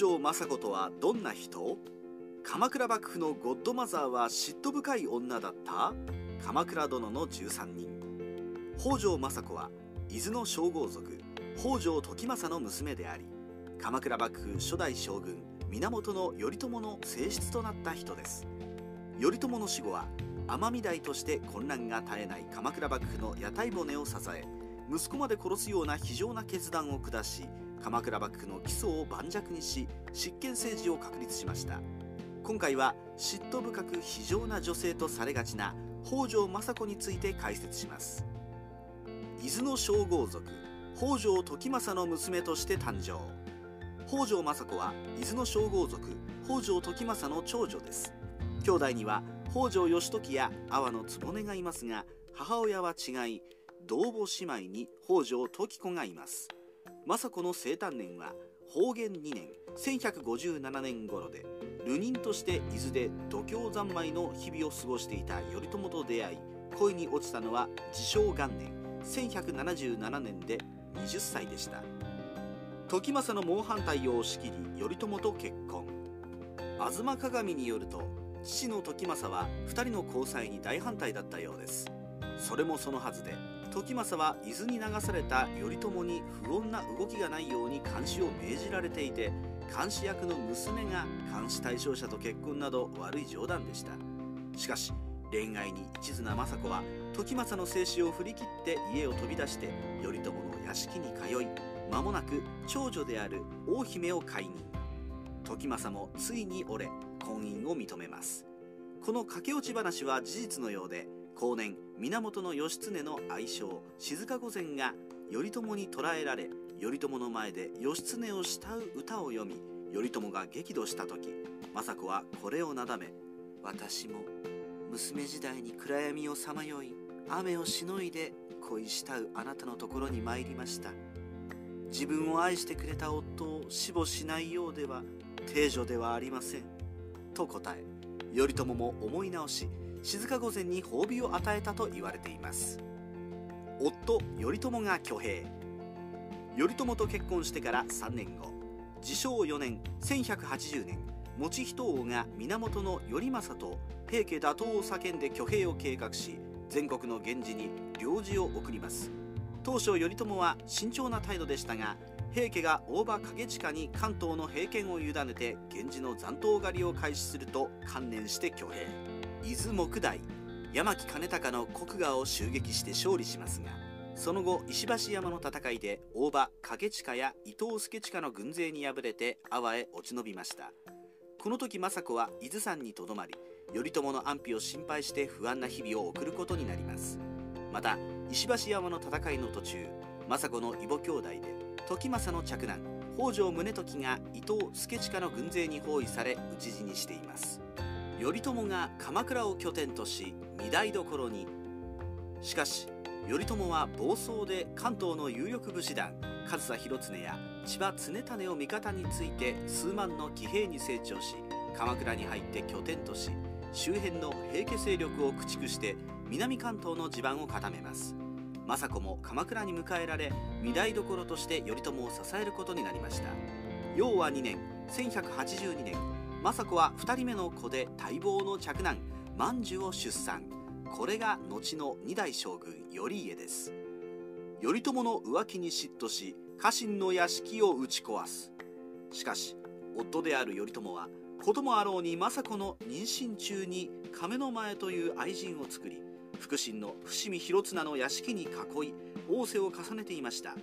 条政子とはどんな人？鎌倉幕府のゴッドマザーは嫉妬深い女だった？鎌倉殿の13人。北条政子は伊豆の将軍族北条時政の娘であり鎌倉幕府初代将軍源頼朝の正室となった人です。頼朝の死後は尼御台として混乱が絶えない鎌倉幕府の屋台骨を支え息子まで殺すような非常な決断を下し鎌倉幕府の基礎を盤石にし執権政治を確立しました。今回は嫉妬深く非常な女性とされがちな北条政子について解説します。伊豆の称号族北条時政の娘として誕生。北条政子は伊豆の称号族北条時政の長女です。兄弟には北条義時や阿波の局がいますが母親は違い同母姉妹に北条時子がいます。政子の生誕年は方言2年1157年頃で流人として伊豆で度胸三昧の日々を過ごしていた頼朝と出会い恋に落ちたのは自称元年1177年で20歳でした。時政の猛反対を押し切り頼朝と結婚。吾妻鏡によると父の時政は2人の交際に大反対だったようです。それもそのはずで時政は伊豆に流された頼朝に不穏な動きがないように監視を命じられていて監視役の娘が監視対象者と結婚など悪い冗談でした。しかし恋愛に一途な政子は時政の静止を振り切って家を飛び出して頼朝の屋敷に通い間もなく長女である大姫を解任。時政もついに折れ婚姻を認めます。この駆け落ち話は事実のようで後年源義経の愛称静御前が頼朝に捕らえられ頼朝の前で義経を慕う歌を読み頼朝が激怒した時政子はこれをなだめ私も娘時代に暗闇をさまよい雨をしのいで恋慕うあなたのところに参りました。自分を愛してくれた夫を死母しないようでは定女ではありません。と答え頼朝も思い直し静御前に褒美を与えたと言われています。夫頼朝が挙兵。頼朝と結婚してから3年後自称4年1180年持人王が源頼政と平家打倒を叫んで挙兵を計画し全国の源氏に領事を送ります。当初頼朝は慎重な態度でしたが平家が大場景親に関東の平権を委ねて源氏の残党狩りを開始すると観念して挙兵。伊豆木大山木兼隆の国河を襲撃して勝利しますがその後石橋山の戦いで大場景親や伊藤助親の軍勢に敗れて阿波へ落ち延びました。この時政子は伊豆山にとどまり頼朝の安否を心配して不安な日々を送ることになります。また石橋山の戦いの途中政子の異母兄弟で時政の嫡男北条宗時が伊藤助親の軍勢に包囲され討ち死にしています。頼朝が鎌倉を拠点とし御台所に。しかし頼朝は暴走で関東の有力武士団上総広常や千葉常胤を味方について数万の騎兵に成長し鎌倉に入って拠点とし周辺の平家勢力を駆逐して南関東の地盤を固めます。政子も鎌倉に迎えられ御台所として頼朝を支えることになりました。陽和2年1182年政子は2人目の子で待望の嫡男万寿を出産。これが後の二代将軍頼家です。頼朝の浮気に嫉妬し家臣の屋敷を打ち壊す。しかし夫である頼朝は子供あろうに政子の妊娠中に亀の前という愛人を作り腹心の伏見広綱の屋敷に囲い仰せを重ねていました。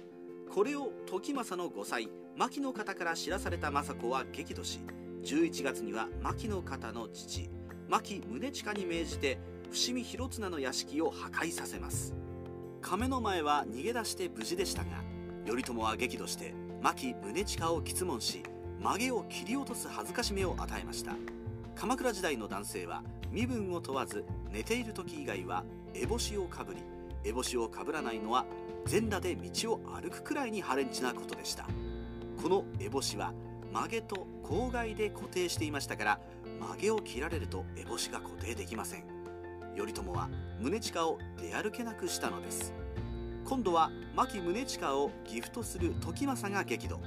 これを時政の5歳牧の方から知らされた政子は激怒し11月には牧の方の父牧宗近に命じて伏見広綱の屋敷を破壊させます。亀の前は逃げ出して無事でしたが頼朝は激怒して牧宗近を詰問し曲げを切り落とす恥ずかしめを与えました。鎌倉時代の男性は身分を問わず寝ている時以外は烏帽子をかぶり烏帽子をかぶらないのは全裸で道を歩くくらいにハレンチなことでした。この烏帽子は曲げと郊外で固定していましたから曲げを切られると烏帽子が固定できません。頼朝は宗近を出歩けなくしたのです。今度は牧宗近をギフトする時政が激怒。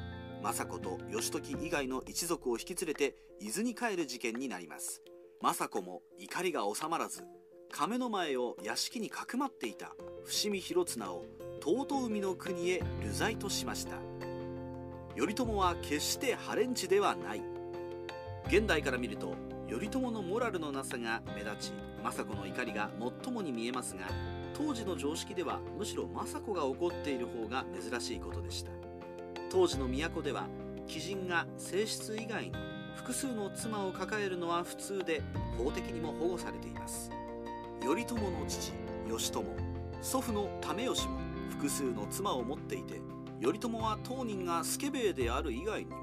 政子と義時以外の一族を引き連れて伊豆に帰る事件になります。政子も怒りが収まらず亀の前を屋敷にかくまっていた伏見広綱を遠海の国へ流罪としました。頼朝は決してハレンチではない。現代から見ると頼朝のモラルのなさが目立ち政子の怒りが最もに見えますが当時の常識ではむしろ政子が怒っている方が珍しいことでした。当時の都では貴人が正室以外に複数の妻を抱えるのは普通で法的にも保護されています。頼朝の父義朝祖父の為義も複数の妻を持っていて頼朝は当人がスケベである以外にも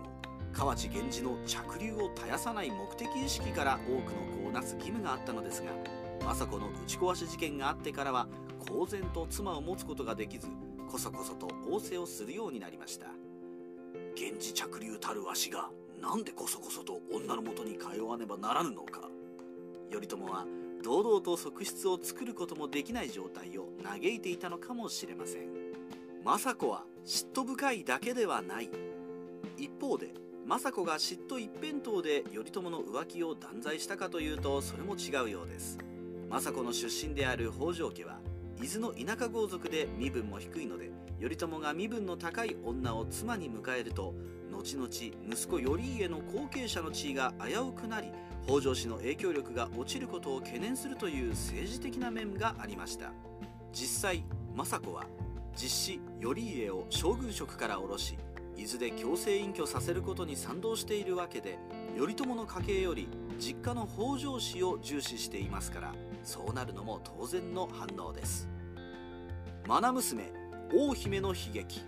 河内源氏の着流を絶やさない目的意識から多くの子をなす義務があったのですが政子の打ち壊し事件があってからは公然と妻を持つことができずこそこそと仰せをするようになりました。源氏着流たるわしがなんでこそこそと女のもとに通わねばならぬのか。頼朝は堂々と側室を作ることもできない状態を嘆いていたのかもしれません。政子は嫉妬深いだけではない。一方で政子が嫉妬一辺倒で頼朝の浮気を断罪したかというとそれも違うようです。政子の出身である北条家は伊豆の田舎豪族で身分も低いので頼朝が身分の高い女を妻に迎えると後々息子頼家の後継者の地位が危うくなり北条氏の影響力が落ちることを懸念するという政治的な面がありました。実際政子は実子頼家を将軍職から下ろし伊豆で強制隠居させることに賛同しているわけで頼朝の家系より実家の北条氏を重視していますからそうなるのも当然の反応です。愛娘大姫の悲劇。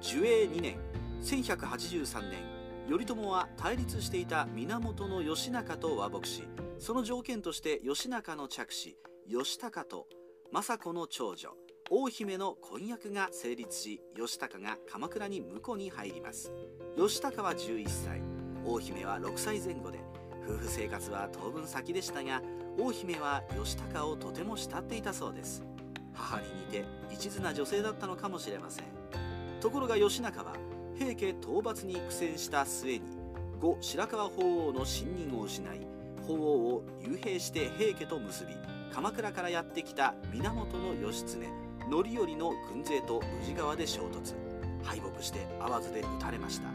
寿永2年1183年頼朝は対立していた源義仲と和睦しその条件として義仲の着子義高と政子の長女。大姫の婚約が成立し義高が鎌倉に婿に入ります。義高は11歳。大姫は6歳前後で夫婦生活は当分先でしたが大姫は義高をとても慕っていたそうです。母に似て一途な女性だったのかもしれません。ところが義仲は平家討伐に苦戦した末に後白河法皇の信任を失い法皇を幽閉して平家と結び鎌倉からやってきた源義経。範頼の軍勢と宇治川で衝突。敗北して淡路で撃たれました。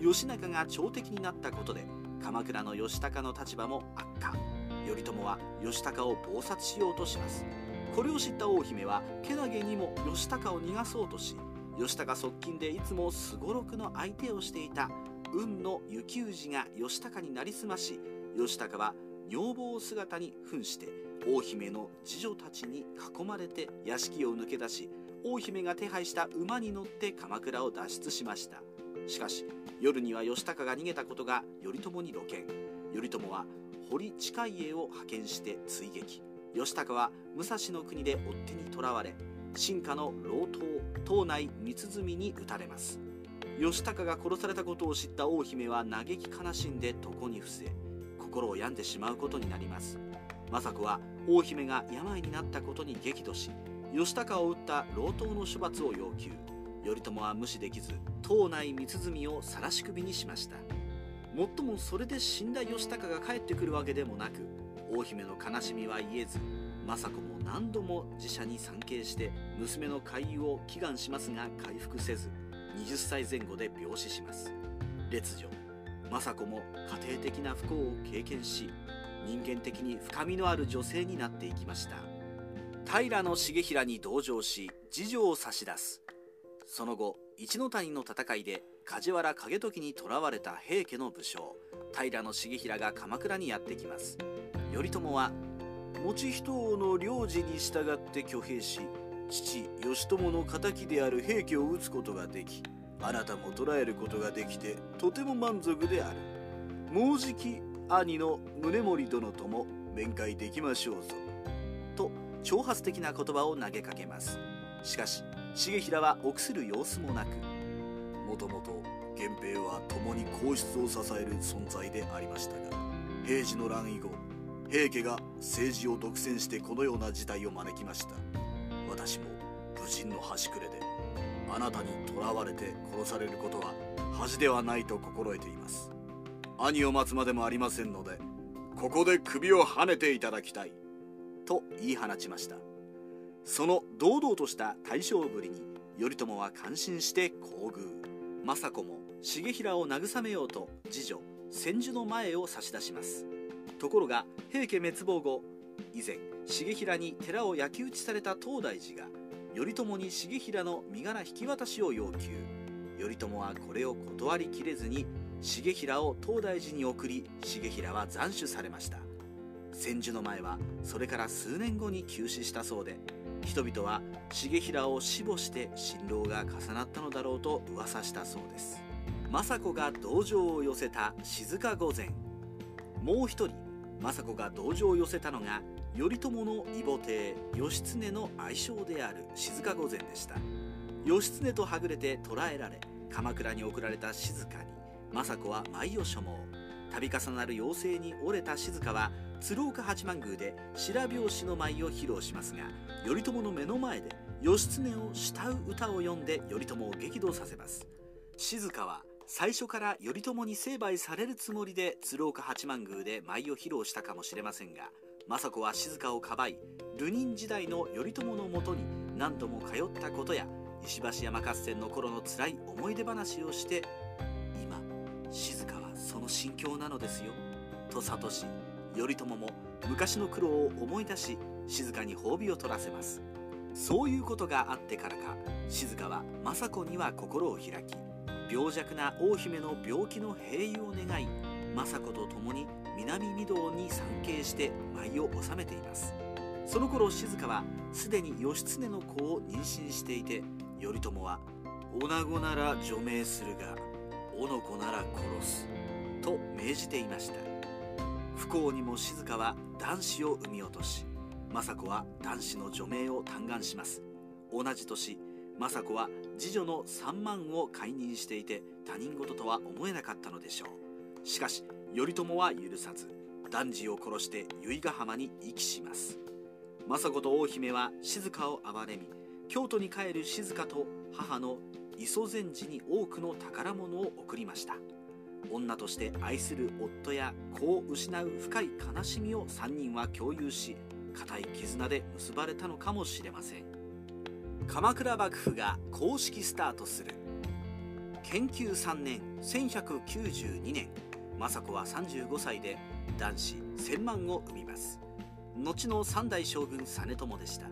義仲が朝敵になったことで鎌倉の義高の立場も悪化。頼朝は義高を謀殺しようとします。これを知った大姫はけなげにも義高を逃がそうとし義高側近でいつもすごろくの相手をしていた運の幸氏が義高になりすまし義高は女房姿に扮して大姫の次女たちに囲まれて屋敷を抜け出し大姫が手配した馬に乗って鎌倉を脱出しました。しかし夜には義高が逃げたことが頼朝に露見。頼朝は堀近家を派遣して追撃。義高は武蔵の国で追っ手に囚われ進化の老頭島内三鼓に討たれます。義高が殺されたことを知った大姫は嘆き悲しんで床に伏せ心を病んでしまうことになります。政子は大姫が病になったことに激怒し義高を撃った老頭の処罰を要求。頼朝は無視できず島内三鼓を晒し首にしました。もっともそれで死んだ義高が帰ってくるわけでもなく大姫の悲しみは言えず政子も何度も自社に参詣して娘の回遊を祈願しますが回復せず20歳前後で病死します。烈女政子も家庭的な不幸を経験し人間的に深みのある女性になっていきました。平重衡に同情し次女を差し出す。その後一ノ谷の戦いで梶原景時に囚われた平家の武将平重衡が鎌倉にやってきます。頼朝は持人王の領事に従って挙兵し父義朝の敵である平家を討つことができあなたも捕らえることができてとても満足である。もうじき兄の宗盛殿とも面会できましょうぞ。と挑発的な言葉を投げかけます。しかし重衡は臆する様子もなくもともと源平は共に皇室を支える存在でありましたが平治の乱以後平家が政治を独占してこのような事態を招きました。私も武人の端くれであなたに囚われて殺されることは恥ではないと心得ています。兄を待つまでもありませんのでここで首をはねていただきたい。と言い放ちました。その堂々とした大将ぶりに頼朝は感心して厚遇。政子も重衡を慰めようと次女千住の前を差し出します。ところが平家滅亡後以前重衡に寺を焼き討ちされた東大寺が頼朝に重衡の身柄引き渡しを要求。頼朝はこれを断りきれずに重衡を東大寺に送り重衡は斬首されました。千住の前はそれから数年後に急死したそうで人々は重衡を死母して新郎が重なったのだろうと噂したそうです。政子が同情を寄せた静御前。もう一人政子が同情を寄せたのが頼朝の異母弟義経の愛称である静御前でした。義経とはぐれて捕らえられ鎌倉に送られた静に政子は舞を所望。度重なる妖精に折れた静は鶴岡八幡宮で白拍子の舞を披露しますが頼朝の目の前で義経を慕う歌を読んで頼朝を激怒させます。静は最初から頼朝に成敗されるつもりで鶴岡八幡宮で舞を披露したかもしれませんが政子は静をかばい流人時代の頼朝のもとに何度も通ったことや石橋山合戦の頃の辛い思い出話をして今静はその心境なのですよ。と諭し頼朝も昔の苦労を思い出し静かに褒美を取らせます。そういうことがあってからか静は政子には心を開き病弱な大姫の病気の平癒を願い政子と共に南御堂に参詣して舞を収めています。その頃静はすでに義経の子を妊娠していて頼朝は「女子なら除名するがおの子なら殺す」と命じていました。不幸にも静は男子を産み落とし政子は男子の除名を嘆願します。同じ年政子は次女の三万を解任していて他人事とは思えなかったのでしょう。しかし頼朝は許さず男児を殺して由比ヶ浜に遺棄します。政子と大姫は静を憐れみ京都に帰る静と母の磯前寺に多くの宝物を贈りました。女として愛する夫や子を失う深い悲しみを3人は共有し固い絆で結ばれたのかもしれません。鎌倉幕府が公式スタートする。研究3年1192年。政子は35歳で男子千万を生みます。後の三代将軍実朝でした。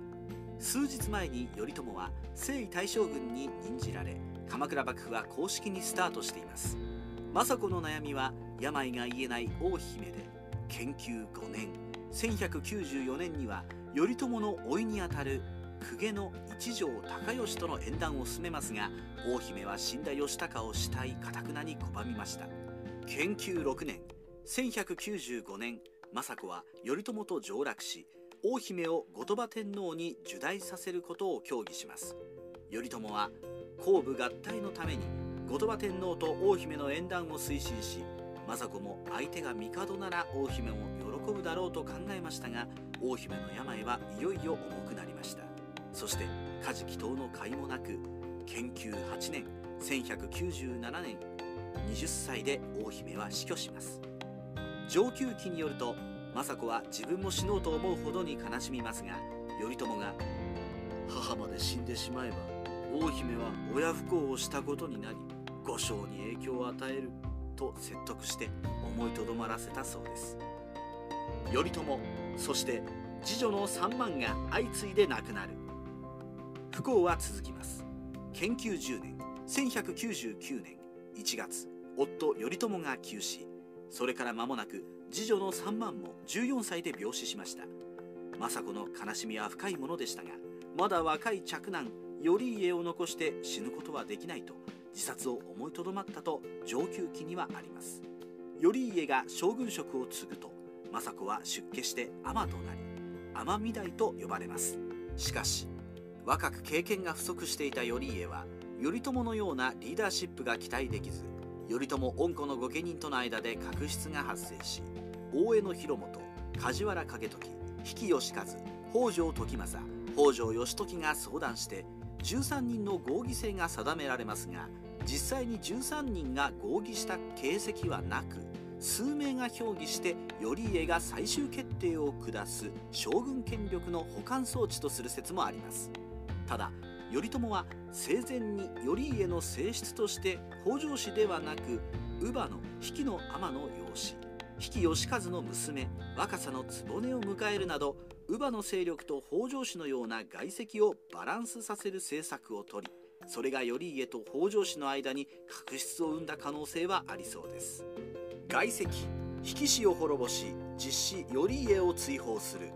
数日前に頼朝は征夷大将軍に任じられ鎌倉幕府は公式にスタートしています。政子の悩みは病が癒えない大姫で研究5年。1194年には頼朝の甥にあたる公家の一条高義との縁談を進めますが大姫は死んだ義高を死体かたくなに拒みました。研究6年。1195年政子は頼朝と上洛し大姫を後鳥羽天皇に受代させることを協議します。頼朝は後部合体のために後鳥羽天皇と大姫の縁談を推進し政子も相手が帝なら大姫も喜ぶだろうと考えましたが大姫の病はいよいよ重くなりました。そして家事祈祷の甲斐もなく研究8年1197年20歳で大姫は死去します。上級記によると政子は自分も死のうと思うほどに悲しみますが頼朝が「母まで死んでしまえば大姫は親不孝をしたことになり五章に影響を与える」と説得して思いとどまらせたそうです。頼朝そして次女の三万が相次いで亡くなる。不幸は続きます。研究10年。1199年。1月夫頼朝が急死。それから間もなく次女の三万も14歳で病死しました。政子の悲しみは深いものでしたがまだ若い嫡男頼家を残して死ぬことはできないと自殺を思いとどまったと上級記にはあります。頼家が将軍職を継ぐと政子は出家して尼となり尼御台と呼ばれます。しかし若く経験が不足していた頼家は頼朝のようなリーダーシップが期待できず頼朝恩子の御家人との間で確執が発生し大江の広元梶原景時比企義和北条時政北条義時が相談して13人の合議制が定められますが実際に13人が合議した形跡はなく数名が評議して頼家が最終決定を下す将軍権力の補完装置とする説もあります。ただ頼朝は生前に頼家の正室として北条氏ではなく乳母の比企の尼の養子。比企義和の娘若さの局を迎えるなど乳母の勢力と北条氏のような外戚をバランスさせる政策をとりそれが頼家と北条氏の間に確執を生んだ可能性はありそうです。外戚比企氏を滅ぼし実子頼家を追放する。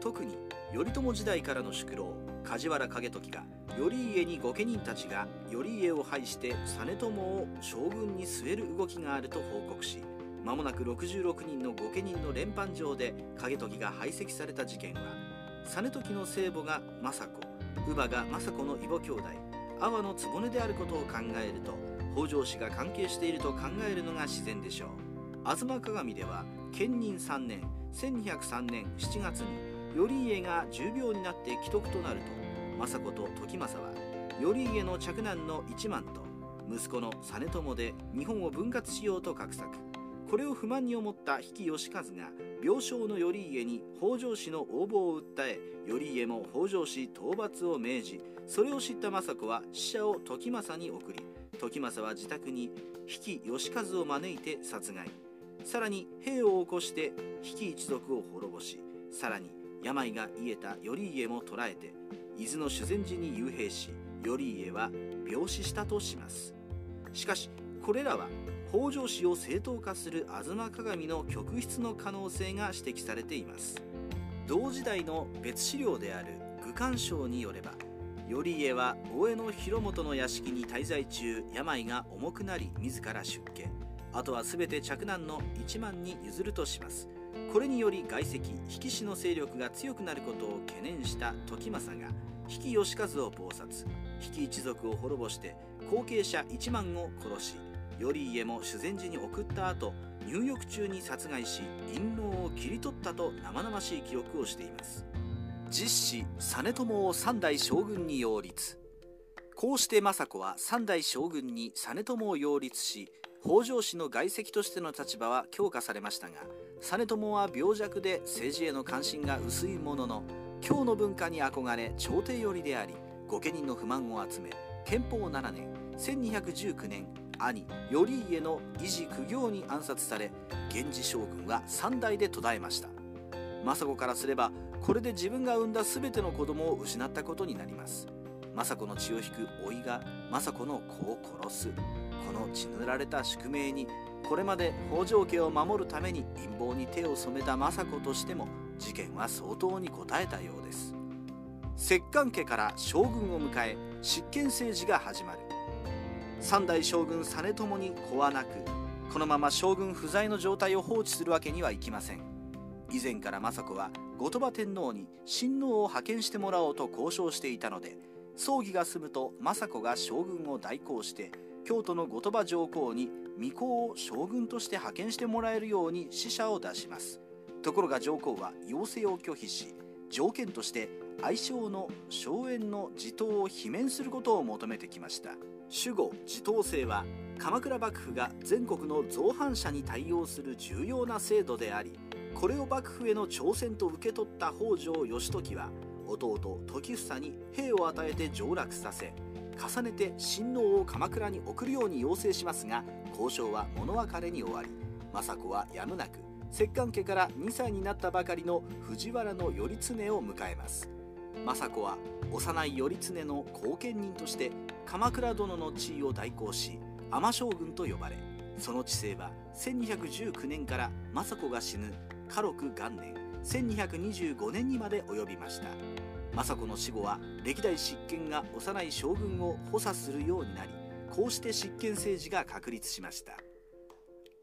特に頼朝時代からの宿老。梶原景時が頼家に御家人たちが頼家を廃して実朝を将軍に据える動きがあると報告し間もなく66人の御家人の連判状で景時が排斥された事件は実時の聖母が政子乳母が政子の異母兄弟阿波の局であることを考えると北条氏が関係していると考えるのが自然でしょう。吾妻鏡では建仁3年1203年7月に頼家が重病になって既得となると政子と時政は頼家の嫡男の一幡と息子の実朝で日本を分割しようと画策。これを不満に思った比企義和が病床の頼家に北条氏の応募を訴え頼家も北条氏討伐を命じそれを知った政子は使者を時政に送り時政は自宅に比企義和を招いて殺害。さらに兵を起こして比企一族を滅ぼしさらに病が癒えた頼家も捕らえて伊豆の修善寺に幽閉し頼家は病死したとします。しかしこれらは北条氏を正当化する吾妻鏡の曲筆の可能性が指摘されています。同時代の別資料である愚官章によれば頼家は大江の広元の屋敷に滞在中病が重くなり自ら出家。あとは全て嫡男の一幡に譲るとします。これにより外戚比企氏の勢力が強くなることを懸念した時政が比企義和を謀殺。比企一族を滅ぼして後継者一幡を殺し頼家も修善寺に送った後入浴中に殺害し陰謀を切り取ったと生々しい記録をしています。実子実朝を三代将軍に擁立。こうして政子は三代将軍に実朝を擁立し北条氏の外戚としての立場は強化されましたが実朝は病弱で政治への関心が薄いものの京の文化に憧れ朝廷寄りであり御家人の不満を集め憲法7年1219年兄頼家の維持苦行に暗殺され源氏将軍は3代で途絶えました。政子からすればこれで自分が産んだ全ての子供を失ったことになります。政子の血を引く老いが政子の子を殺す。この血塗られた宿命にこれまで北条家を守るために陰謀に手を染めた政子としても事件は相当に応えたようです。摂関家から将軍を迎え執権政治が始まる。三代将軍実朝に子はなくこのまま将軍不在の状態を放置するわけにはいきません。以前から政子は後鳥羽天皇に親王を派遣してもらおうと交渉していたので葬儀が済むと政子が将軍を代行して京都の後鳥羽上皇に巫女を将軍として派遣してもらえるように使者を出します。ところが上皇は要請を拒否し条件として愛称の荘園の地頭を罷免することを求めてきました。守護地頭制は鎌倉幕府が全国の造反者に対応する重要な制度でありこれを幕府への挑戦と受け取った北条義時は弟時房に兵を与えて上洛させ重ねて親王を鎌倉に送るように要請しますが交渉は物別れに終わり政子はやむなく摂関家から2歳になったばかりの藤原頼経を迎えます。政子は幼い頼経の後見人として鎌倉殿の地位を代行し尼将軍と呼ばれその治世は1219年から政子が死ぬ家禄元年1225年にまで及びました。政子の死後は歴代執権が幼い将軍を補佐するようになりこうして執権政治が確立しました。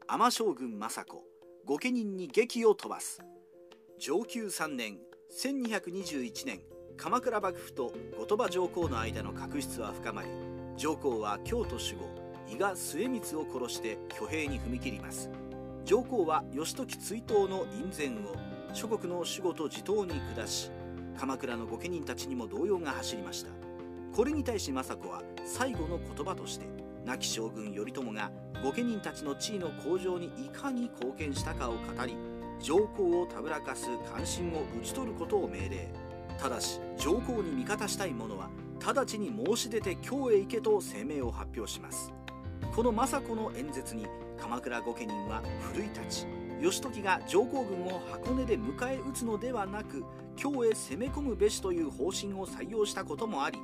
尼将軍政子御家人に劇を飛ばす。上級3年1221年鎌倉幕府と後鳥羽上皇の間の確執は深まり上皇は京都守護伊賀末光を殺して挙兵に踏み切ります。上皇は義時追悼の院前を諸国の守護と地頭に下し鎌倉の御家人たちにも動揺が走りました。これに対し政子は最後の言葉として亡き将軍頼朝が御家人たちの地位の向上にいかに貢献したかを語り上皇をたぶらかす関心を討ち取ることを命令。ただし上皇に味方したい者は直ちに申し出て京へ行けと声明を発表します。この政子の演説に鎌倉御家人は奮い立ち義時が上皇軍を箱根で迎え撃つのではなく京へ攻め込むべしという方針を採用したこともあり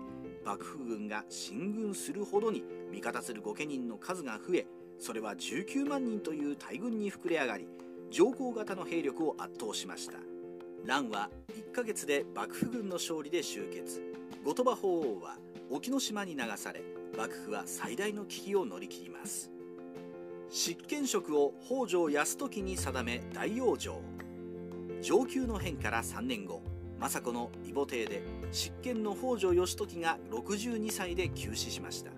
幕府軍が進軍するほどに味方する御家人の数が増えそれは19万人という大軍に膨れ上がり上皇型の兵力を圧倒しました。乱は1ヶ月で幕府軍の勝利で終結。後鳥羽法皇は沖ノ島に流され幕府は最大の危機を乗り切ります。執権職を北条泰時に定め大往生上級の変から3年後政子の異母邸で執権の北条義時が62歳で急死しました。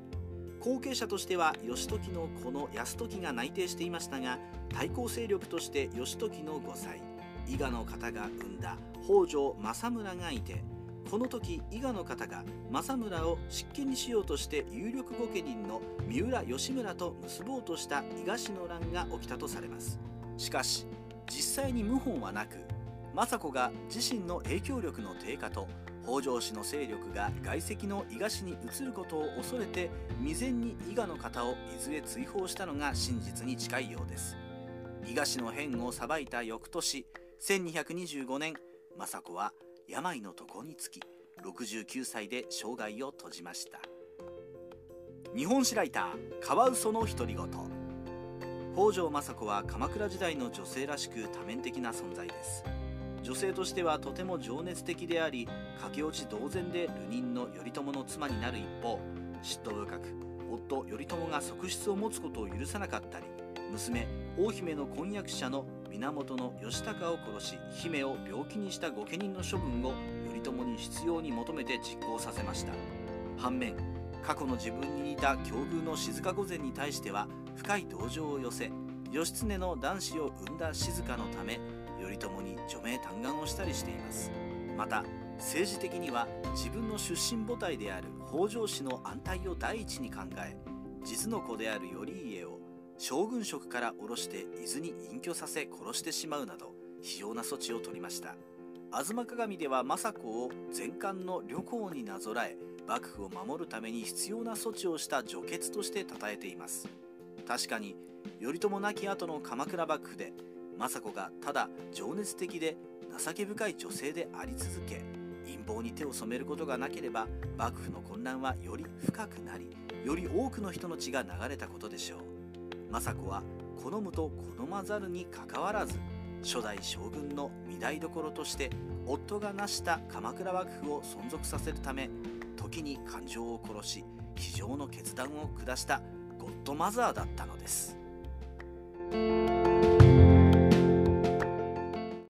後継者としては義時の子の泰時が内定していましたが対抗勢力として義時の5歳伊賀の方が生んだ北条政村がいてこの時伊賀の方が政村を執権にしようとして有力御家人の三浦義村と結ぼうとした伊賀氏の乱が起きたとされます。しかし実際に謀反はなく政子が自身の影響力の低下と北条氏の勢力が外籍の伊賀氏に移ることを恐れて未然に伊賀の方を伊豆へ追放したのが真実に近いようです。伊賀氏の変を裁いた翌年1225年政子は病の床につき69歳で生涯を閉じました。日本史ライターカワウソの独り言。北条政子は鎌倉時代の女性らしく多面的な存在です。女性としてはとても情熱的であり駆け落ち同然で流人の頼朝の妻になる一方嫉妬深く夫頼朝が側室を持つことを許さなかったり娘大姫の婚約者の源義高を殺し姫を病気にした御家人の処分を頼朝に必要に求めて実行させました。反面過去の自分に似た境遇の静御前に対しては深い同情を寄せ義経の男子を生んだ静のため頼朝に除名嘆願をしたりしています。また政治的には自分の出身母体である北条氏の安泰を第一に考え実の子である頼将軍職から下ろして伊豆に隠居させ殺してしまうなど非常な措置を取りました。吾妻鏡では政子を前漢の旅行になぞらえ幕府を守るために必要な措置をした除血として称えています。確かに頼朝亡き後の鎌倉幕府で政子がただ情熱的で情け深い女性であり続け陰謀に手を染めることがなければ幕府の混乱はより深くなりより多くの人の血が流れたことでしょう。政子は好むと好まざるにかかわらず初代将軍の御台所として夫が成した鎌倉幕府を存続させるため時に感情を殺し非常の決断を下したゴッドマザーだったのです。